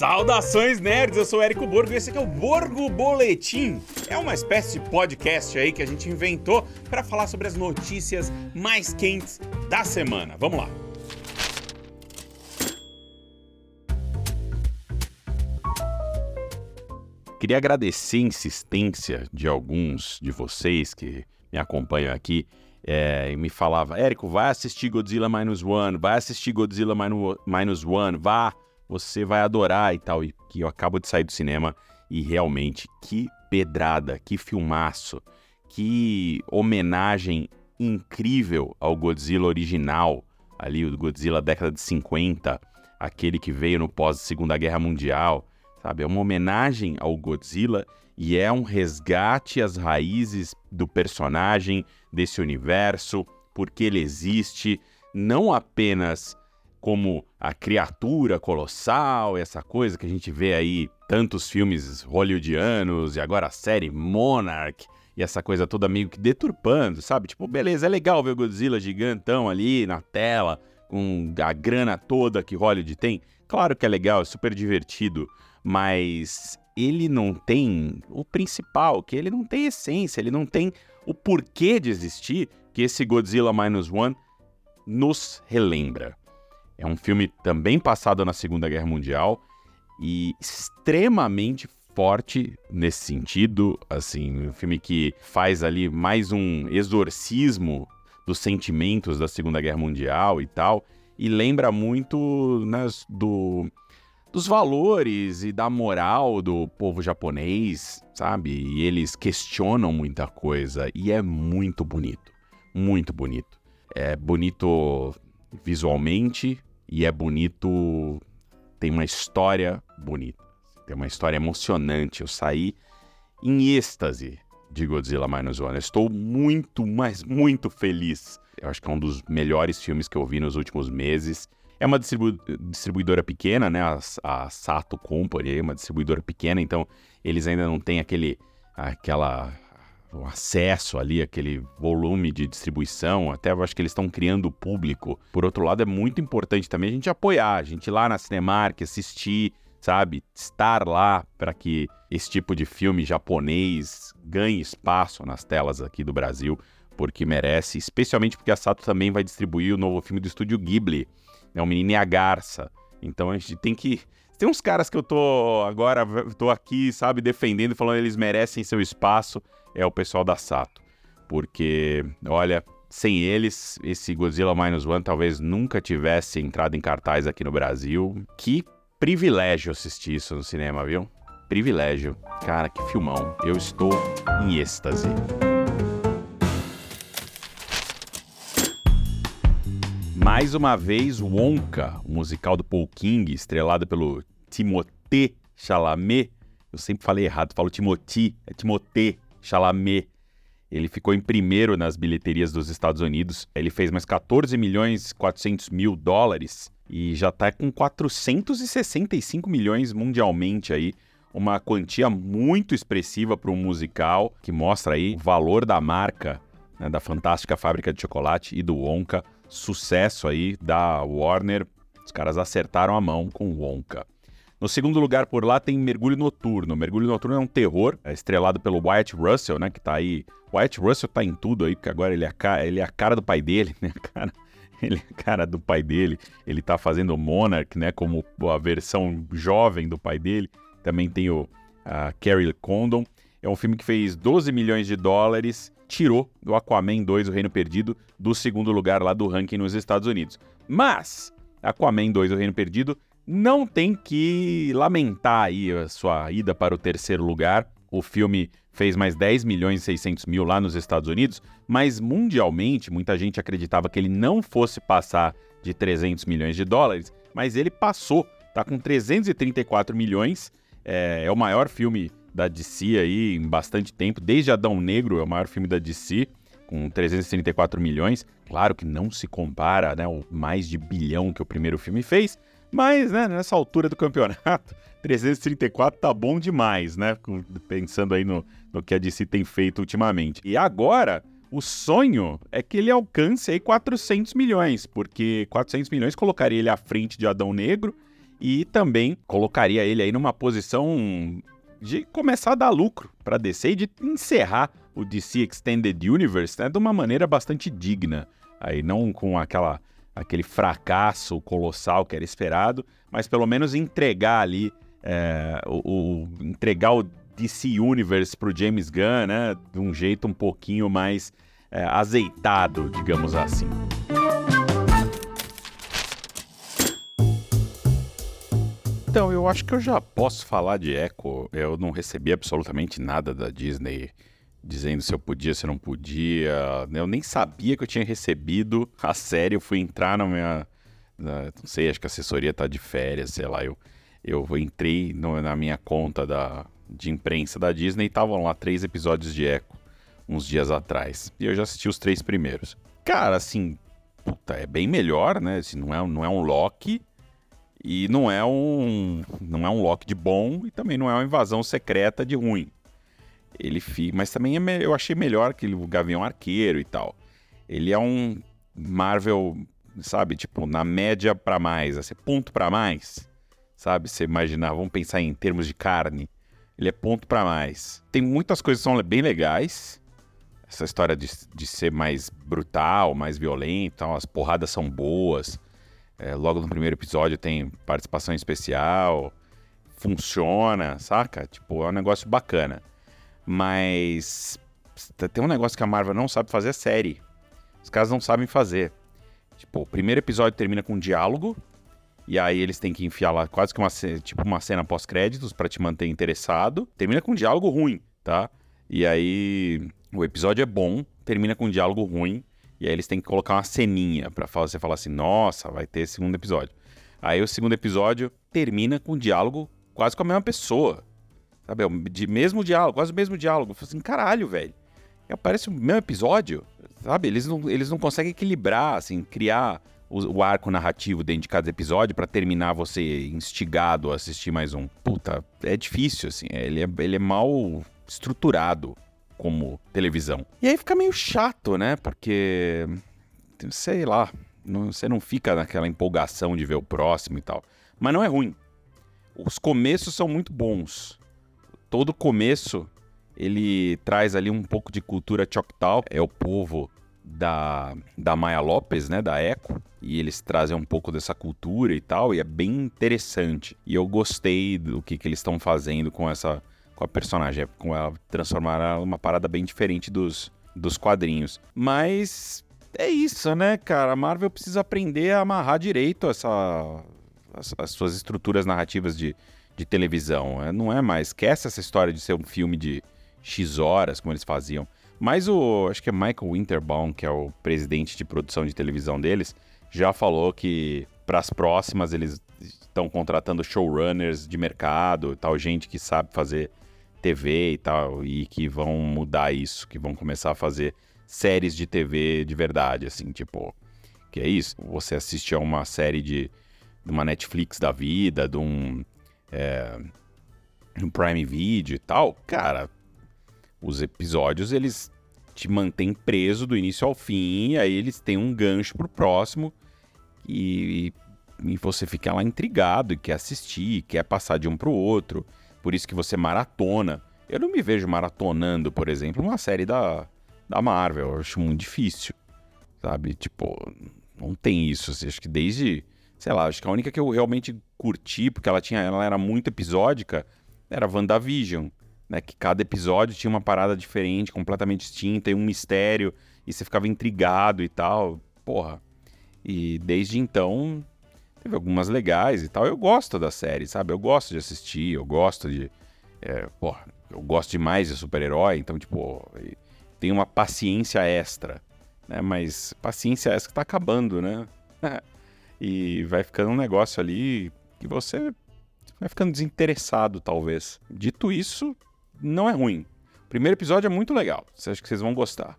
Saudações nerds, eu sou o Érico Borgo e esse aqui é o Borgo Boletim. É uma espécie de podcast aí que a gente inventou para falar sobre as notícias mais quentes da semana. Vamos lá. Queria agradecer a insistência de alguns de vocês que me acompanham aqui é, e me falava, Érico, vai assistir Godzilla Minus One, vai assistir Godzilla Minus One, vá, você vai adorar e tal. E que eu acabo de sair do cinema e realmente, que pedrada, que filmaço, que homenagem incrível ao Godzilla original, ali o Godzilla década de 50, aquele que veio no pós Segunda Guerra Mundial sabe? É uma homenagem ao Godzilla e é um resgate às raízes do personagem, desse universo, porque ele existe, não apenas como a criatura colossal, essa coisa que a gente vê aí, tantos filmes hollywoodianos e agora a série Monarch, e essa coisa toda meio que deturpando, sabe? Tipo, beleza, é legal ver o Godzilla gigantão ali na tela, com a grana toda que Hollywood tem. Claro que é legal, é super divertido, mas ele não tem o principal, que ele não tem essência, ele não tem o porquê de existir que esse Godzilla Minus One nos relembra. É um filme também passado na Segunda Guerra Mundial e extremamente forte nesse sentido, assim, um filme que faz ali mais um exorcismo dos sentimentos da Segunda Guerra Mundial e tal, e lembra muito né, do dos valores e da moral do povo japonês, sabe? E eles questionam muita coisa e é muito bonito, muito bonito. É bonito visualmente e é bonito, tem uma história bonita, tem uma história emocionante. Eu saí em êxtase de Godzilla Minus One. Eu estou muito, mas muito feliz. Eu acho que é um dos melhores filmes que eu vi nos últimos meses. É uma distribu distribuidora pequena, né? A, a Sato Company é uma distribuidora pequena, então eles ainda não têm aquele aquela o acesso ali, aquele volume de distribuição, até eu acho que eles estão criando o público. Por outro lado, é muito importante também a gente apoiar, a gente ir lá na Cinemark, assistir, sabe? Estar lá para que esse tipo de filme japonês ganhe espaço nas telas aqui do Brasil, porque merece, especialmente porque a Sato também vai distribuir o novo filme do estúdio Ghibli, é um menino e a garça. Então a gente tem que. Tem uns caras que eu tô agora, tô aqui, sabe, defendendo, falando eles merecem seu espaço, é o pessoal da Sato. Porque, olha, sem eles, esse Godzilla Minus One talvez nunca tivesse entrado em cartaz aqui no Brasil. Que privilégio assistir isso no cinema, viu? Privilégio. Cara, que filmão. Eu estou em êxtase. Mais uma vez, Wonka, o musical do Paul King, estrelado pelo Timothée Chalamet. Eu sempre falei errado, falo Timothy, é Timothée Chalamet. Ele ficou em primeiro nas bilheterias dos Estados Unidos. Ele fez mais 14 milhões 400 mil dólares e já está com 465 milhões mundialmente aí. Uma quantia muito expressiva para um musical que mostra aí o valor da marca né, da fantástica fábrica de chocolate e do Wonka sucesso aí da Warner. Os caras acertaram a mão com Wonka. No segundo lugar por lá tem Mergulho Noturno. Mergulho Noturno é um terror, é estrelado pelo Wyatt Russell, né, que tá aí... Wyatt Russell tá em tudo aí, porque agora ele é a cara, ele é a cara do pai dele, né, cara? Ele é a cara do pai dele. Ele tá fazendo Monarch, né, como a versão jovem do pai dele. Também tem o a Carrie Condon. É um filme que fez 12 milhões de dólares tirou o Aquaman 2, O Reino Perdido, do segundo lugar lá do ranking nos Estados Unidos. Mas Aquaman 2, O Reino Perdido não tem que lamentar aí a sua ida para o terceiro lugar. O filme fez mais 10 milhões e 600 mil lá nos Estados Unidos, mas mundialmente muita gente acreditava que ele não fosse passar de 300 milhões de dólares, mas ele passou, tá com 334 milhões, é, é o maior filme da DC aí em bastante tempo, desde Adão Negro, é o maior filme da DC, com 334 milhões. Claro que não se compara, né, o mais de bilhão que o primeiro filme fez, mas, né, nessa altura do campeonato, 334 tá bom demais, né? Pensando aí no, no que a DC tem feito ultimamente. E agora, o sonho é que ele alcance aí 400 milhões, porque 400 milhões colocaria ele à frente de Adão Negro e também colocaria ele aí numa posição de começar a dar lucro para DC e de encerrar o DC Extended Universe né, de uma maneira bastante digna. Aí não com aquela aquele fracasso colossal que era esperado, mas pelo menos entregar ali é, o, o, entregar o DC Universe pro James Gunn, né, de um jeito um pouquinho mais é, azeitado, digamos assim. Então, eu acho que eu já posso falar de Echo. Eu não recebi absolutamente nada da Disney dizendo se eu podia, se eu não podia. Eu nem sabia que eu tinha recebido a série. Eu fui entrar na minha. Na, não sei, acho que a assessoria tá de férias, sei lá. Eu, eu entrei no, na minha conta da, de imprensa da Disney e estavam lá três episódios de Echo uns dias atrás. E eu já assisti os três primeiros. Cara, assim, puta, é bem melhor, né? Assim, não, é, não é um Loki e não é um não é um Loki de bom e também não é uma invasão secreta de ruim. Ele fica, mas também é, eu achei melhor que o Gavião Arqueiro e tal. Ele é um Marvel, sabe, tipo, na média para mais, assim, ponto para mais. Sabe, você imaginar, vamos pensar em termos de carne. Ele é ponto para mais. Tem muitas coisas que são bem legais. Essa história de, de ser mais brutal, mais violento, as porradas são boas é, logo no primeiro episódio tem participação especial, funciona, saca? Tipo, é um negócio bacana. Mas tem um negócio que a Marvel não sabe fazer é série. Os caras não sabem fazer. Tipo, o primeiro episódio termina com um diálogo, e aí eles têm que enfiar lá quase que uma, tipo uma cena pós-créditos para te manter interessado. Termina com um diálogo ruim, tá? E aí o episódio é bom, termina com um diálogo ruim, e aí eles têm que colocar uma ceninha para você falar assim: nossa, vai ter segundo episódio. Aí o segundo episódio termina com um diálogo quase com a mesma pessoa. Sabe? De mesmo diálogo, quase o mesmo diálogo. Falo assim, caralho, velho. E aparece o mesmo episódio, sabe? Eles não, eles não conseguem equilibrar, assim, criar o, o arco narrativo dentro de cada episódio para terminar você instigado a assistir mais um. Puta, é difícil, assim. Ele é, ele é mal estruturado como televisão. E aí fica meio chato, né? Porque, sei lá, não, você não fica naquela empolgação de ver o próximo e tal. Mas não é ruim. Os começos são muito bons. Todo começo ele traz ali um pouco de cultura Choctaw. É o povo da, da Maya Lopes, né, da Eco, e eles trazem um pouco dessa cultura e tal, e é bem interessante. E eu gostei do que, que eles estão fazendo com essa com a personagem, com ela transformar numa parada bem diferente dos, dos quadrinhos. Mas é isso, né, cara? A Marvel precisa aprender a amarrar direito essa, as, as suas estruturas narrativas de, de televisão. É, não é mais. Esquece essa história de ser um filme de X horas, como eles faziam. Mas o. Acho que é Michael Winterbaum, que é o presidente de produção de televisão deles, já falou que para as próximas eles estão contratando showrunners de mercado, tal gente que sabe fazer TV e tal, e que vão mudar isso, que vão começar a fazer séries de TV de verdade, assim, tipo. Que é isso? Você assiste a uma série de, de uma Netflix da vida, de um, é, um Prime Video e tal, cara, os episódios eles te mantêm preso do início ao fim, aí eles têm um gancho pro próximo e, e você fica lá intrigado e quer assistir, quer passar de um pro outro por isso que você maratona. Eu não me vejo maratonando, por exemplo, uma série da, da Marvel. Eu acho muito difícil, sabe? Tipo, não tem isso. Assim, acho que desde, sei lá, acho que a única que eu realmente curti, porque ela tinha, ela era muito episódica, era WandaVision, né? Que cada episódio tinha uma parada diferente, completamente distinta, e um mistério, e você ficava intrigado e tal. Porra. E desde então, Teve algumas legais e tal. Eu gosto da série, sabe? Eu gosto de assistir, eu gosto de. É, porra, eu gosto demais de super-herói, então, tipo, tem uma paciência extra, né? Mas paciência extra que tá acabando, né? e vai ficando um negócio ali que você vai ficando desinteressado, talvez. Dito isso, não é ruim. O primeiro episódio é muito legal. Acha que vocês vão gostar.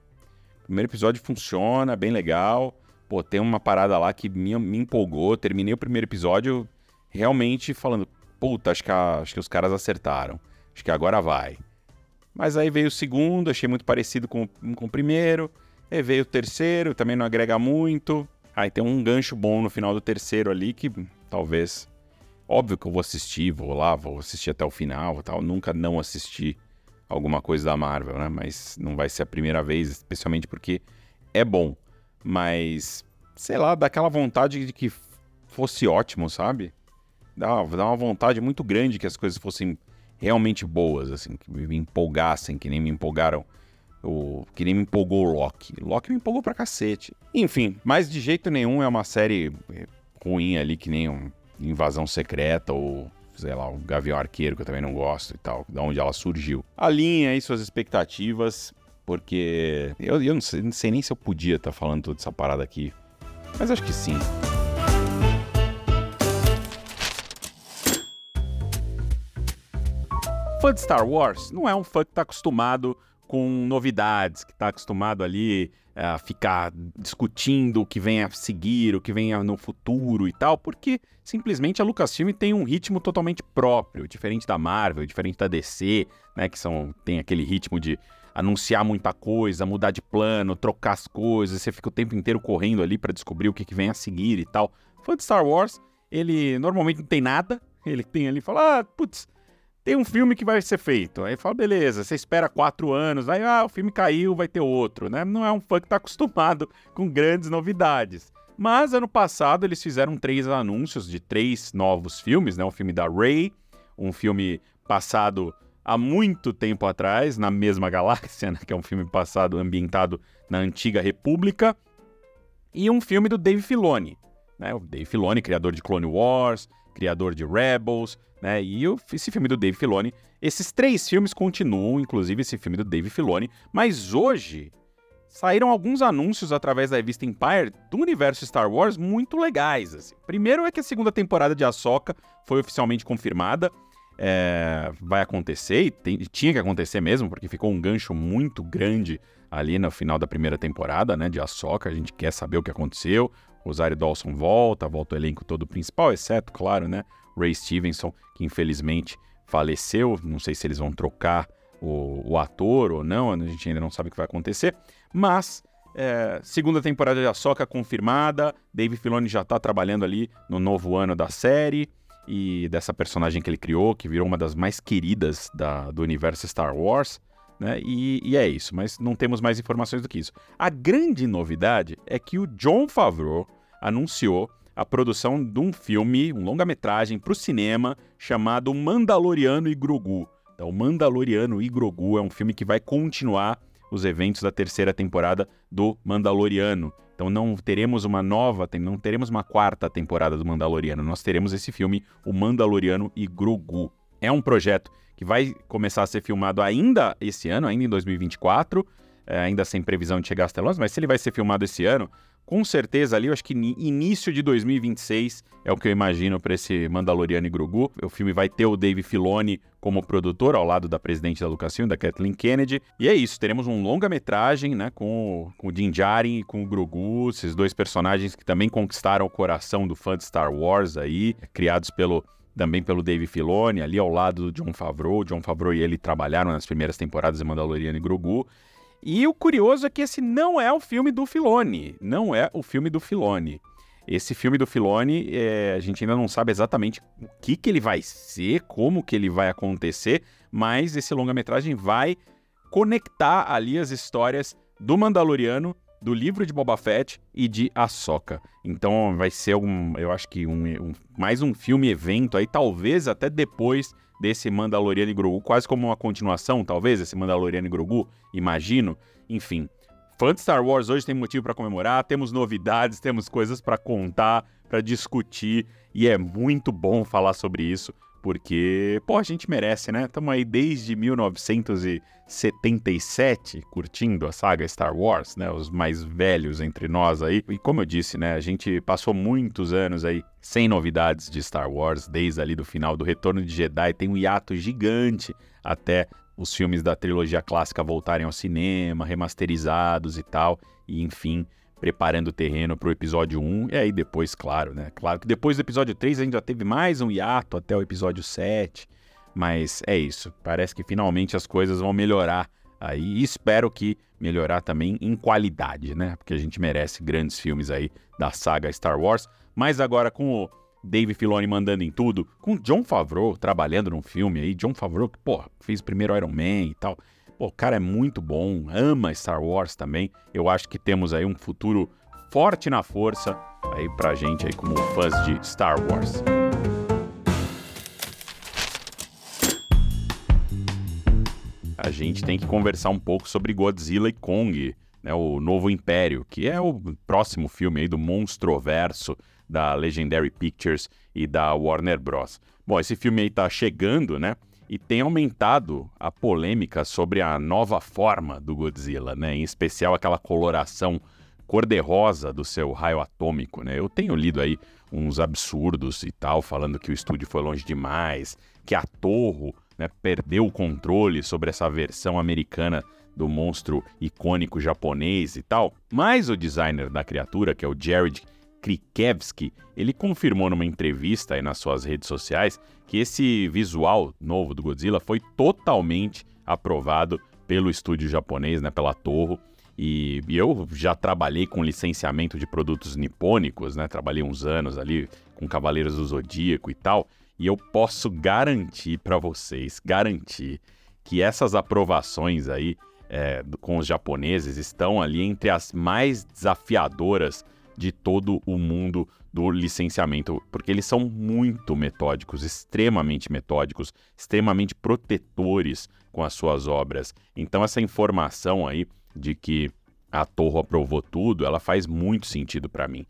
O primeiro episódio funciona, bem legal pô, tem uma parada lá que me, me empolgou. Terminei o primeiro episódio realmente falando, puta, acho que, a, acho que os caras acertaram. Acho que agora vai. Mas aí veio o segundo, achei muito parecido com, com o primeiro. Aí veio o terceiro, também não agrega muito. Aí tem um gancho bom no final do terceiro ali que talvez. Óbvio que eu vou assistir, vou lá, vou assistir até o final tal. Nunca não assisti alguma coisa da Marvel, né? Mas não vai ser a primeira vez, especialmente porque é bom. Mas, sei lá, dá aquela vontade de que fosse ótimo, sabe? Dá, dá uma vontade muito grande que as coisas fossem realmente boas, assim, que me empolgassem, que nem me empolgaram. O, que nem me empolgou o Loki. Loki me empolgou pra cacete. Enfim, mas de jeito nenhum é uma série ruim ali, que nem um Invasão Secreta ou, sei lá, o Gavião Arqueiro, que eu também não gosto e tal, da onde ela surgiu. Alinhe aí suas expectativas, porque eu, eu não, sei, não sei nem se eu podia estar tá falando toda essa parada aqui, mas acho que sim. Fã de Star Wars não é um fã que está acostumado com novidades, que está acostumado ali é, a ficar discutindo o que vem a seguir, o que vem no futuro e tal, porque simplesmente a Lucasfilm tem um ritmo totalmente próprio, diferente da Marvel, diferente da DC, né, que são tem aquele ritmo de anunciar muita coisa, mudar de plano, trocar as coisas, você fica o tempo inteiro correndo ali para descobrir o que, vem a seguir e tal. Fã de Star Wars, ele normalmente não tem nada, ele tem ali fala, ah, putz, tem um filme que vai ser feito. Aí fala, beleza, você espera quatro anos, aí ah, o filme caiu, vai ter outro, né? Não é um fã que tá acostumado com grandes novidades. Mas ano passado eles fizeram três anúncios de três novos filmes, né? Um filme da Ray, um filme passado há muito tempo atrás, na mesma galáxia, né? que é um filme passado ambientado na antiga República, e um filme do Dave Filoni, né? O Dave Filoni, criador de Clone Wars, criador de Rebels, né? E o, esse filme do Dave Filoni. Esses três filmes continuam, inclusive esse filme do Dave Filoni, mas hoje saíram alguns anúncios através da revista Empire do universo Star Wars muito legais. Assim. Primeiro é que a segunda temporada de Ahsoka foi oficialmente confirmada. É, vai acontecer, e tem, tinha que acontecer mesmo, porque ficou um gancho muito grande ali no final da primeira temporada, né, de Ahsoka, a gente quer saber o que aconteceu, Rosário Dawson volta, volta o elenco todo principal, exceto, claro, né, Ray Stevenson, que infelizmente faleceu. Não sei se eles vão trocar o, o ator ou não, a gente ainda não sabe o que vai acontecer. Mas, é, segunda temporada de Ahsoka confirmada, Dave Filoni já está trabalhando ali no novo ano da série e dessa personagem que ele criou, que virou uma das mais queridas da, do universo Star Wars. Né? E, e, é isso, mas não temos mais informações do que isso. A grande novidade é que o John Favreau anunciou a produção de um filme, um longa-metragem para o cinema chamado Mandaloriano e Grogu. Então, Mandaloriano e Grogu é um filme que vai continuar os eventos da terceira temporada do Mandaloriano. Então não teremos uma nova, não teremos uma quarta temporada do Mandaloriano. Nós teremos esse filme, o Mandaloriano e Grogu. É um projeto que vai começar a ser filmado ainda esse ano, ainda em 2024, é, ainda sem previsão de chegar às telonas, mas se ele vai ser filmado esse ano, com certeza ali, eu acho que início de 2026 é o que eu imagino para esse Mandaloriano e Grogu. O filme vai ter o Dave Filoni como produtor, ao lado da presidente da Lucasfilm, da Kathleen Kennedy. E é isso, teremos um longa-metragem, né, com, com o Din Djarin e com o Grogu, esses dois personagens que também conquistaram o coração do fã de Star Wars aí, criados pelo também pelo Dave Filoni, ali ao lado do John Favreau. John Favreau e ele trabalharam nas primeiras temporadas de Mandaloriano e Grogu. E o curioso é que esse não é o filme do Filone. Não é o filme do Filone. Esse filme do Filone, é, a gente ainda não sabe exatamente o que, que ele vai ser, como que ele vai acontecer, mas esse longa-metragem vai conectar ali as histórias do Mandaloriano, do livro de Boba Fett e de Ahsoka. Então vai ser um, eu acho que um, um mais um filme evento aí, talvez até depois desse Mandaloriano e Grogu, quase como uma continuação, talvez, esse Mandaloriano e Grogu, imagino. Enfim, fã de Star Wars hoje tem motivo para comemorar, temos novidades, temos coisas para contar, para discutir, e é muito bom falar sobre isso, porque, pô, a gente merece, né? Estamos aí desde 1977 curtindo a saga Star Wars, né? Os mais velhos entre nós aí. E como eu disse, né? A gente passou muitos anos aí sem novidades de Star Wars, desde ali do final do Retorno de Jedi. Tem um hiato gigante até os filmes da trilogia clássica voltarem ao cinema, remasterizados e tal. E enfim, preparando o terreno para o episódio 1. E aí depois, claro, né? Claro que depois do episódio 3 a gente já teve mais um hiato até o episódio 7. Mas é isso. Parece que finalmente as coisas vão melhorar aí. E espero que melhorar também em qualidade, né? Porque a gente merece grandes filmes aí da saga Star Wars. Mas agora com o Dave Filoni mandando em tudo, com John Favreau trabalhando num filme aí, John Favreau que, pô, fez o primeiro Iron Man e tal. Pô, o cara é muito bom, ama Star Wars também. Eu acho que temos aí um futuro forte na força aí pra gente aí como fãs de Star Wars. A gente tem que conversar um pouco sobre Godzilla e Kong, né, o Novo Império, que é o próximo filme aí do Monstroverso da Legendary Pictures e da Warner Bros. Bom, esse filme aí tá chegando, né? E tem aumentado a polêmica sobre a nova forma do Godzilla, né? Em especial aquela coloração cor-de-rosa do seu raio atômico, né? Eu tenho lido aí uns absurdos e tal, falando que o estúdio foi longe demais, que a Torre né, perdeu o controle sobre essa versão americana do monstro icônico japonês e tal. Mas o designer da criatura, que é o Jared Krikevski, ele confirmou numa entrevista aí nas suas redes sociais que esse visual novo do Godzilla foi totalmente aprovado pelo estúdio japonês, né, pela Toho. E, e, eu já trabalhei com licenciamento de produtos nipônicos, né? Trabalhei uns anos ali com Cavaleiros do Zodíaco e tal. E eu posso garantir para vocês, garantir que essas aprovações aí é, com os japoneses estão ali entre as mais desafiadoras de todo o mundo do licenciamento, porque eles são muito metódicos, extremamente metódicos, extremamente protetores com as suas obras. Então essa informação aí de que a Torre aprovou tudo, ela faz muito sentido para mim.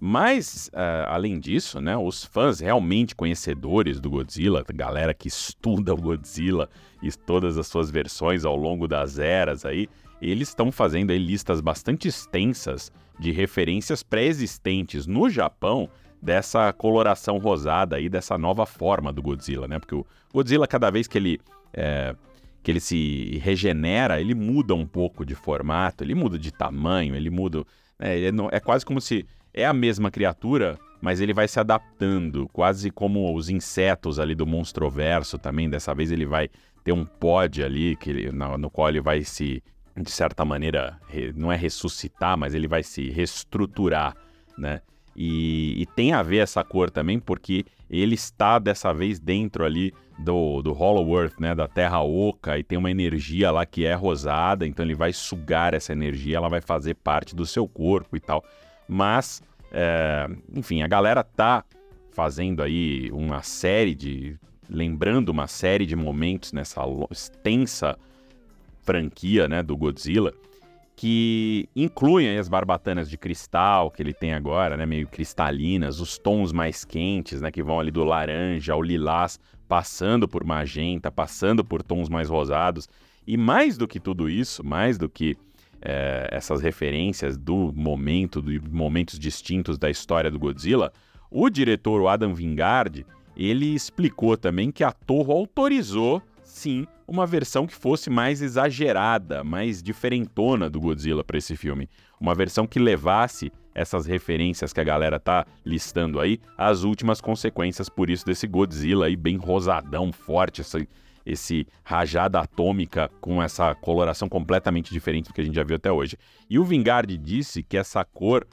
Mas, uh, além disso, né, os fãs realmente conhecedores do Godzilla, galera que estuda o Godzilla e todas as suas versões ao longo das eras aí, eles estão fazendo aí listas bastante extensas de referências pré-existentes no Japão dessa coloração rosada aí, dessa nova forma do Godzilla, né? Porque o Godzilla, cada vez que ele, é, que ele se regenera, ele muda um pouco de formato, ele muda de tamanho, ele muda... Né? Ele é, é quase como se é a mesma criatura, mas ele vai se adaptando, quase como os insetos ali do Monstroverso também. Dessa vez ele vai ter um pod ali que ele, no, no, qual ele vai se, de certa maneira, não é ressuscitar, mas ele vai se reestruturar, né? E, e, tem a ver essa cor também, porque ele está dessa vez dentro ali do, do Hollow Earth, né? Da Terra Oca, e tem uma energia lá que é rosada, então ele vai sugar essa energia, ela vai fazer parte do seu corpo e tal. Mas, é, enfim, a galera tá fazendo aí uma série de. lembrando uma série de momentos nessa extensa franquia né, do Godzilla que incluem as barbatanas de cristal que ele tem agora, né, meio cristalinas, os tons mais quentes, né, que vão ali do laranja ao lilás, passando por magenta, passando por tons mais rosados. E mais do que tudo isso, mais do que é, essas referências do momento, de momentos distintos da história do Godzilla, o diretor Adam Wingard, ele explicou também que a Torre autorizou, sim, uma versão que fosse mais exagerada, mais diferentona do Godzilla para esse filme. Uma versão que levasse essas referências que a galera tá listando aí às últimas consequências, por isso desse Godzilla aí bem rosadão, forte, essa esse rajada atômica com essa coloração completamente diferente do que a gente já viu até hoje. E o Vingard disse que essa cor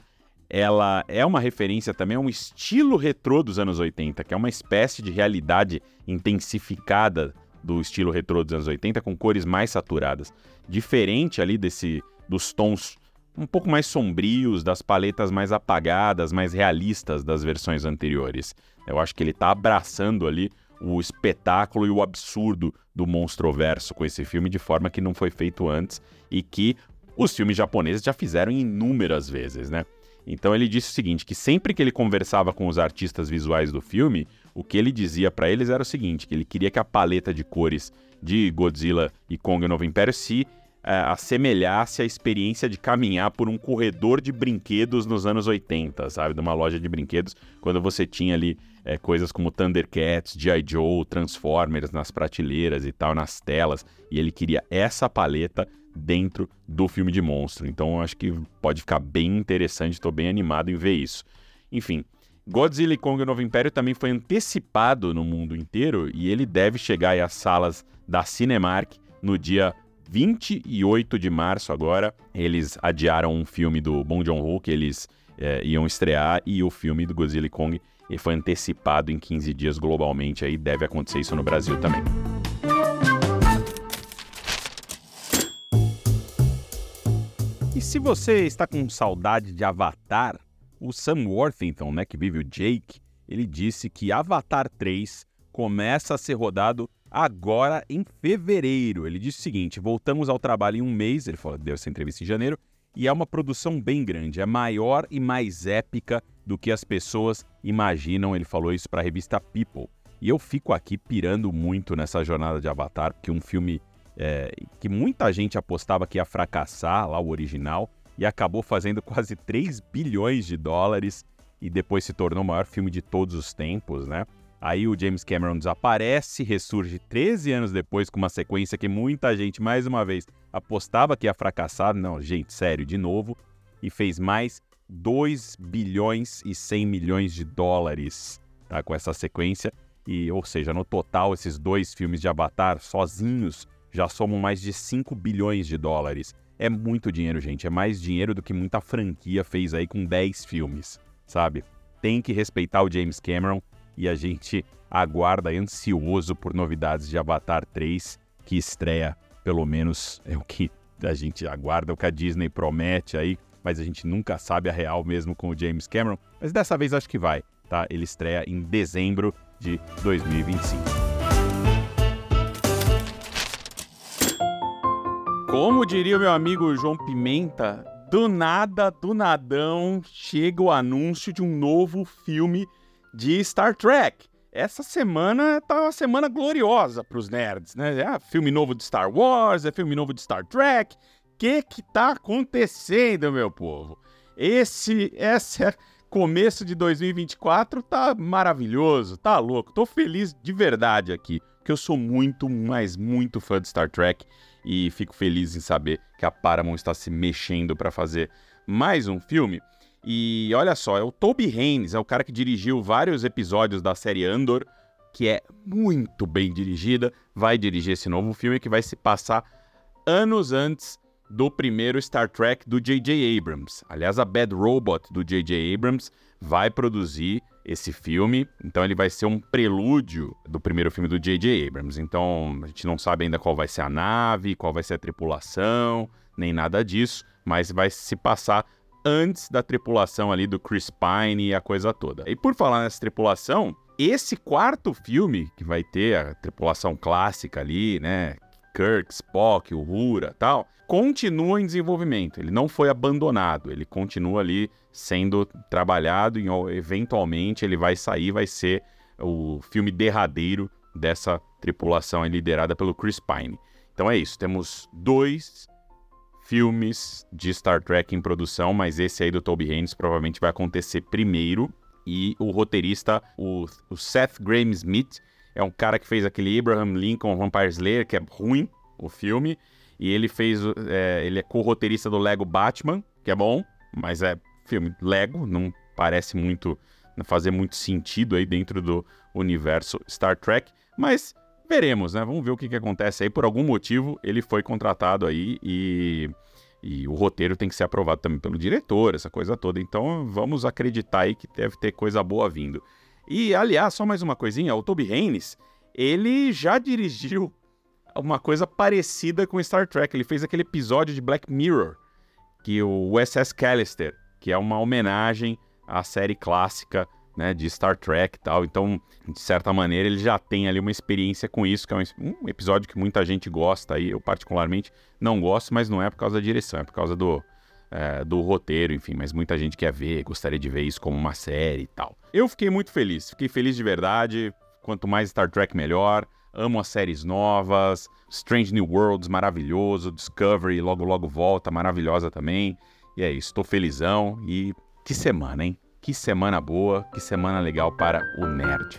ela é uma referência também a um estilo retrô dos anos 80, que é uma espécie de realidade intensificada do estilo retrô dos anos 80 com cores mais saturadas, diferente ali desse dos tons um pouco mais sombrios, das paletas mais apagadas, mais realistas das versões anteriores. Eu acho que ele está abraçando ali o espetáculo e o absurdo do monstroverso com esse filme de forma que não foi feito antes e que os filmes japoneses já fizeram inúmeras vezes, né? Então ele disse o seguinte, que sempre que ele conversava com os artistas visuais do filme, o que ele dizia para eles era o seguinte, que ele queria que a paleta de cores de Godzilla e Kong o Novo Império se é, assemelhasse à experiência de caminhar por um corredor de brinquedos nos anos 80, sabe? De uma loja de brinquedos, quando você tinha ali é, coisas como Thundercats, G.I. Joe, Transformers nas prateleiras e tal, nas telas, e ele queria essa paleta dentro do filme de monstro. Então eu acho que pode ficar bem interessante, estou bem animado em ver isso. Enfim, Godzilla Kong o Novo Império também foi antecipado no mundo inteiro e ele deve chegar às salas da Cinemark no dia 28 de março agora. Eles adiaram um filme do Bong Joon-ho que eles é, iam estrear e o filme do Godzilla Kong foi antecipado em 15 dias globalmente, aí deve acontecer isso no Brasil também. E se você está com saudade de Avatar, o Sam Worthington, né, que vive o Jake, ele disse que Avatar 3 começa a ser rodado agora em fevereiro. Ele disse o seguinte: voltamos ao trabalho em um mês. Ele falou, deu essa entrevista em janeiro. E é uma produção bem grande, é maior e mais épica do que as pessoas imaginam. Ele falou isso para a revista People. E eu fico aqui pirando muito nessa jornada de Avatar, porque um filme é, que muita gente apostava que ia fracassar, lá o original, e acabou fazendo quase 3 bilhões de dólares e depois se tornou o maior filme de todos os tempos, né? Aí o James Cameron desaparece, ressurge 13 anos depois com uma sequência que muita gente, mais uma vez, apostava que ia fracassar. Não, gente, sério, de novo. E fez mais 2 bilhões e 100 milhões de dólares tá, com essa sequência. E, ou seja, no total, esses dois filmes de Avatar sozinhos já somam mais de 5 bilhões de dólares. É muito dinheiro, gente. É mais dinheiro do que muita franquia fez aí com 10 filmes, sabe? Tem que respeitar o James Cameron e a gente aguarda ansioso por novidades de Avatar 3, que estreia, pelo menos é o que a gente aguarda, o que a Disney promete aí, mas a gente nunca sabe a real mesmo com o James Cameron, mas dessa vez acho que vai, tá? Ele estreia em dezembro de 2025. Como diria o meu amigo João Pimenta, do nada, do nadão, chega o anúncio de um novo filme de Star Trek. Essa semana tá uma semana gloriosa para os nerds, né? É filme novo de Star Wars, é filme novo de Star Trek. Que que tá acontecendo, meu povo? Esse, esse é começo de 2024 tá maravilhoso, tá louco. Tô feliz de verdade aqui, porque eu sou muito, mas muito fã de Star Trek e fico feliz em saber que a Paramount está se mexendo para fazer mais um filme. E olha só, é o Toby Haynes, é o cara que dirigiu vários episódios da série Andor, que é muito bem dirigida, vai dirigir esse novo filme que vai se passar anos antes do primeiro Star Trek do J.J. Abrams. Aliás, a Bad Robot do J.J. Abrams vai produzir esse filme, então ele vai ser um prelúdio do primeiro filme do J.J. Abrams. Então a gente não sabe ainda qual vai ser a nave, qual vai ser a tripulação, nem nada disso, mas vai se passar antes da tripulação ali do Chris Pine e a coisa toda. E por falar nessa tripulação, esse quarto filme, que vai ter a tripulação clássica ali, né? Kirk, Spock, Uhura tal, continua em desenvolvimento. Ele não foi abandonado, ele continua ali sendo trabalhado e eventualmente ele vai sair, vai ser o filme derradeiro dessa tripulação liderada pelo Chris Pine. Então é isso, temos dois filmes de Star Trek em produção, mas esse aí do Toby Haynes provavelmente vai acontecer primeiro. E o roteirista, o, o Seth Graham Smith, é um cara que fez aquele Abraham Lincoln Vampire Slayer, que é ruim, o filme. E ele fez. É, ele é co-roteirista do Lego Batman, que é bom, mas é filme Lego, não parece muito. Fazer muito sentido aí dentro do universo Star Trek. Mas veremos, né? Vamos ver o que, que acontece aí. Por algum motivo, ele foi contratado aí e, e o roteiro tem que ser aprovado também pelo diretor, essa coisa toda. Então vamos acreditar aí que deve ter coisa boa vindo. E, aliás, só mais uma coisinha: o Toby Haynes, ele já dirigiu uma coisa parecida com Star Trek. Ele fez aquele episódio de Black Mirror, que o USS Callister, que é uma homenagem à série clássica né, de Star Trek e tal. Então, de certa maneira, ele já tem ali uma experiência com isso, que é um, episódio que muita gente gosta aí. Eu, particularmente, não gosto, mas não é por causa da direção, é por causa do, é, do roteiro, enfim. Mas muita gente quer ver, gostaria de ver isso como uma série e tal. Eu fiquei muito feliz, fiquei feliz de verdade. Quanto mais Star Trek, melhor. Amo as séries novas. Strange New Worlds, maravilhoso. Discovery, logo logo volta, maravilhosa também. E é isso, tô felizão e que semana, hein? Que semana boa, que semana legal para o nerd.